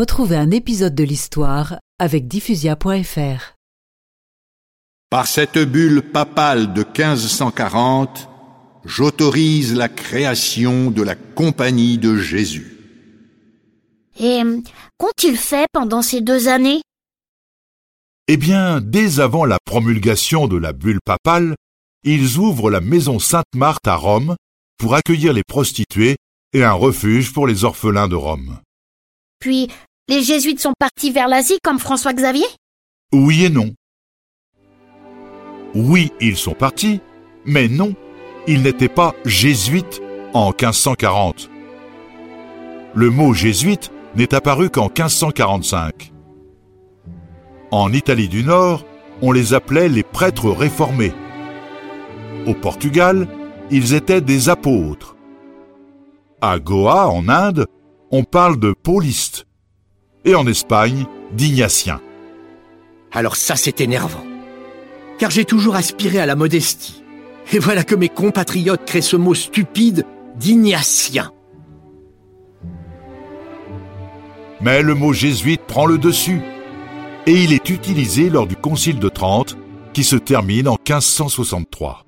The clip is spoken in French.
Retrouvez un épisode de l'histoire avec diffusia.fr. Par cette bulle papale de 1540, j'autorise la création de la Compagnie de Jésus. Et qu'ont-ils fait pendant ces deux années? Eh bien, dès avant la promulgation de la bulle papale, ils ouvrent la maison Sainte-Marthe à Rome pour accueillir les prostituées et un refuge pour les orphelins de Rome. Puis, les jésuites sont partis vers l'Asie comme François Xavier Oui et non. Oui, ils sont partis, mais non, ils n'étaient pas jésuites en 1540. Le mot jésuite n'est apparu qu'en 1545. En Italie du Nord, on les appelait les prêtres réformés. Au Portugal, ils étaient des apôtres. À Goa, en Inde, on parle de paulistes. Et en Espagne, d'ignatiens. Alors ça, c'est énervant. Car j'ai toujours aspiré à la modestie. Et voilà que mes compatriotes créent ce mot stupide d'ignatien. Mais le mot jésuite prend le dessus. Et il est utilisé lors du Concile de Trente, qui se termine en 1563.